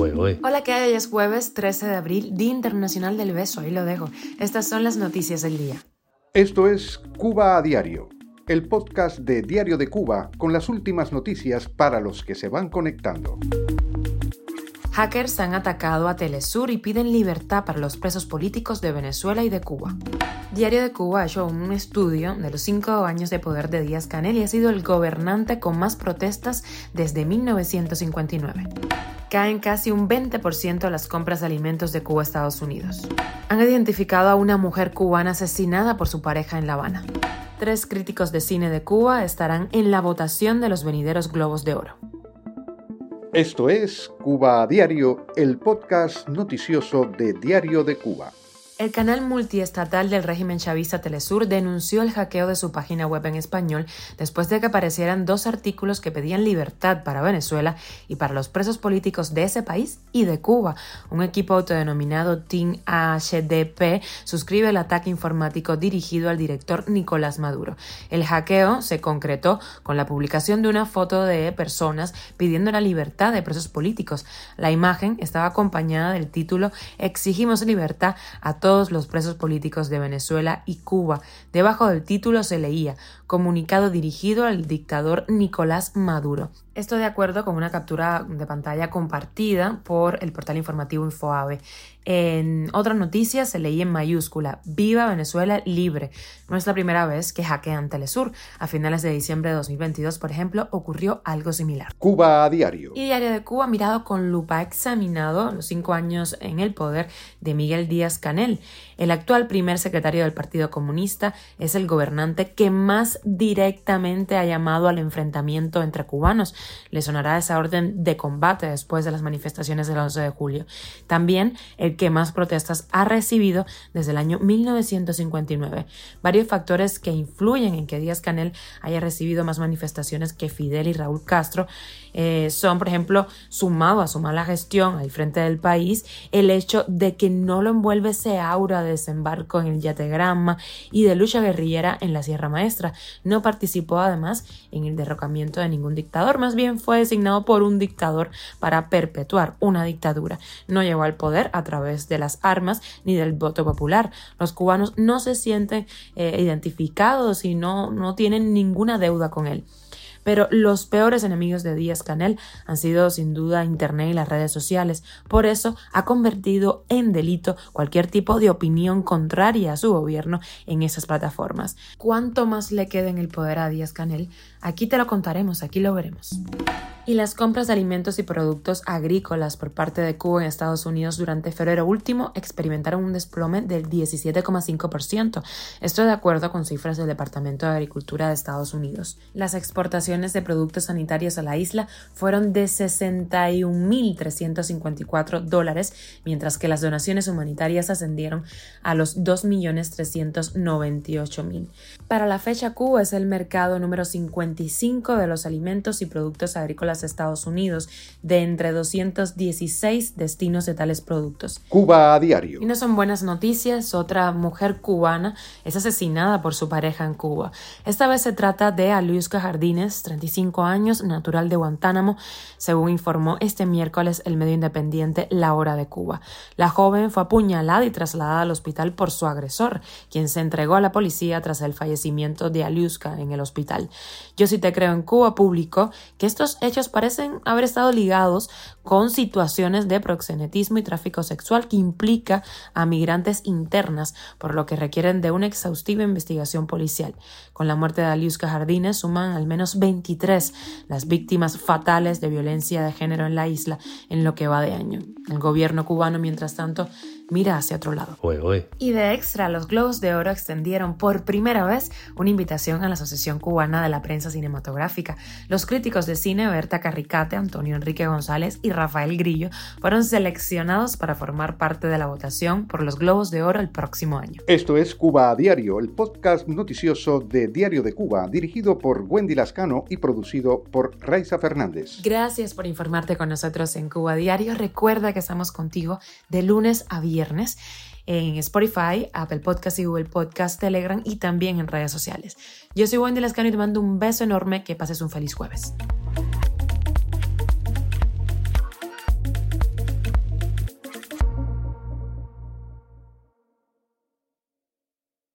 Hola, ¿qué hay? Hoy es jueves 13 de abril, Día Internacional del Beso. Ahí lo dejo. Estas son las noticias del día. Esto es Cuba a Diario, el podcast de Diario de Cuba con las últimas noticias para los que se van conectando. Hackers han atacado a Telesur y piden libertad para los presos políticos de Venezuela y de Cuba. Diario de Cuba ha hecho un estudio de los cinco años de poder de Díaz Canel y ha sido el gobernante con más protestas desde 1959 caen casi un 20% las compras de alimentos de Cuba a Estados Unidos. Han identificado a una mujer cubana asesinada por su pareja en La Habana. Tres críticos de cine de Cuba estarán en la votación de los venideros Globos de Oro. Esto es Cuba a Diario, el podcast noticioso de Diario de Cuba. El canal multiestatal del régimen chavista Telesur denunció el hackeo de su página web en español después de que aparecieran dos artículos que pedían libertad para Venezuela y para los presos políticos de ese país y de Cuba. Un equipo autodenominado Team HDP suscribe el ataque informático dirigido al director Nicolás Maduro. El hackeo se concretó con la publicación de una foto de personas pidiendo la libertad de presos políticos. La imagen estaba acompañada del título Exigimos libertad a todos todos los presos políticos de Venezuela y Cuba. Debajo del título se leía Comunicado dirigido al dictador Nicolás Maduro. Esto de acuerdo con una captura de pantalla compartida por el portal informativo Infoave. En otras noticias se leía en mayúscula, Viva Venezuela libre. No es la primera vez que hackean Telesur. A finales de diciembre de 2022, por ejemplo, ocurrió algo similar. Cuba a diario. Y Diario de Cuba mirado con lupa ha examinado los cinco años en el poder de Miguel Díaz Canel. El actual primer secretario del Partido Comunista es el gobernante que más directamente ha llamado al enfrentamiento entre cubanos. Le sonará esa orden de combate después de las manifestaciones del 11 de julio. También el que más protestas ha recibido desde el año 1959. Varios factores que influyen en que Díaz Canel haya recibido más manifestaciones que Fidel y Raúl Castro eh, son, por ejemplo, sumado a su mala gestión al frente del país, el hecho de que no lo envuelve ese aura de desembarco en el Yategrama y de lucha guerrillera en la Sierra Maestra. No participó además en el derrocamiento de ningún dictador, más bien fue designado por un dictador para perpetuar una dictadura. No llegó al poder a través de las armas ni del voto popular. Los cubanos no se sienten eh, identificados y no, no tienen ninguna deuda con él. Pero los peores enemigos de Díaz Canel han sido sin duda Internet y las redes sociales. Por eso ha convertido en delito cualquier tipo de opinión contraria a su gobierno en esas plataformas. ¿Cuánto más le queda en el poder a Díaz Canel? Aquí te lo contaremos, aquí lo veremos y las compras de alimentos y productos agrícolas por parte de Cuba en Estados Unidos durante febrero último experimentaron un desplome del 17,5%. Esto de acuerdo con cifras del Departamento de Agricultura de Estados Unidos. Las exportaciones de productos sanitarios a la isla fueron de 61.354 dólares, mientras que las donaciones humanitarias ascendieron a los 2.398.000. Para la fecha, Cuba es el mercado número 55 de los alimentos y productos agrícolas Estados Unidos, de entre 216 destinos de tales productos. Cuba a diario. Y no son buenas noticias, otra mujer cubana es asesinada por su pareja en Cuba. Esta vez se trata de Aluska Jardines, 35 años, natural de Guantánamo, según informó este miércoles el medio independiente La Hora de Cuba. La joven fue apuñalada y trasladada al hospital por su agresor, quien se entregó a la policía tras el fallecimiento de Aluska en el hospital. Yo sí te creo en Cuba publicó que estos hechos parecen haber estado ligados con situaciones de proxenetismo y tráfico sexual que implica a migrantes internas, por lo que requieren de una exhaustiva investigación policial. Con la muerte de Aliuska Jardines suman al menos 23 las víctimas fatales de violencia de género en la isla en lo que va de año. El gobierno cubano, mientras tanto, mira hacia otro lado. Y de extra, los Globos de Oro extendieron por primera vez una invitación a la Asociación Cubana de la Prensa Cinematográfica. Los críticos de cine Berta Carricate, Antonio Enrique González y Rafael Grillo fueron seleccionados para formar parte de la votación por los Globos de Oro el próximo año. Esto es Cuba a Diario, el podcast noticioso de Diario de Cuba, dirigido por Wendy Lascano y producido por Raiza Fernández. Gracias por informarte con nosotros en Cuba Diario. Recuerda que estamos contigo de lunes a viernes en Spotify, Apple Podcast y Google Podcast, Telegram y también en redes sociales. Yo soy Wendy Lascano y te mando un beso enorme, que pases un feliz jueves.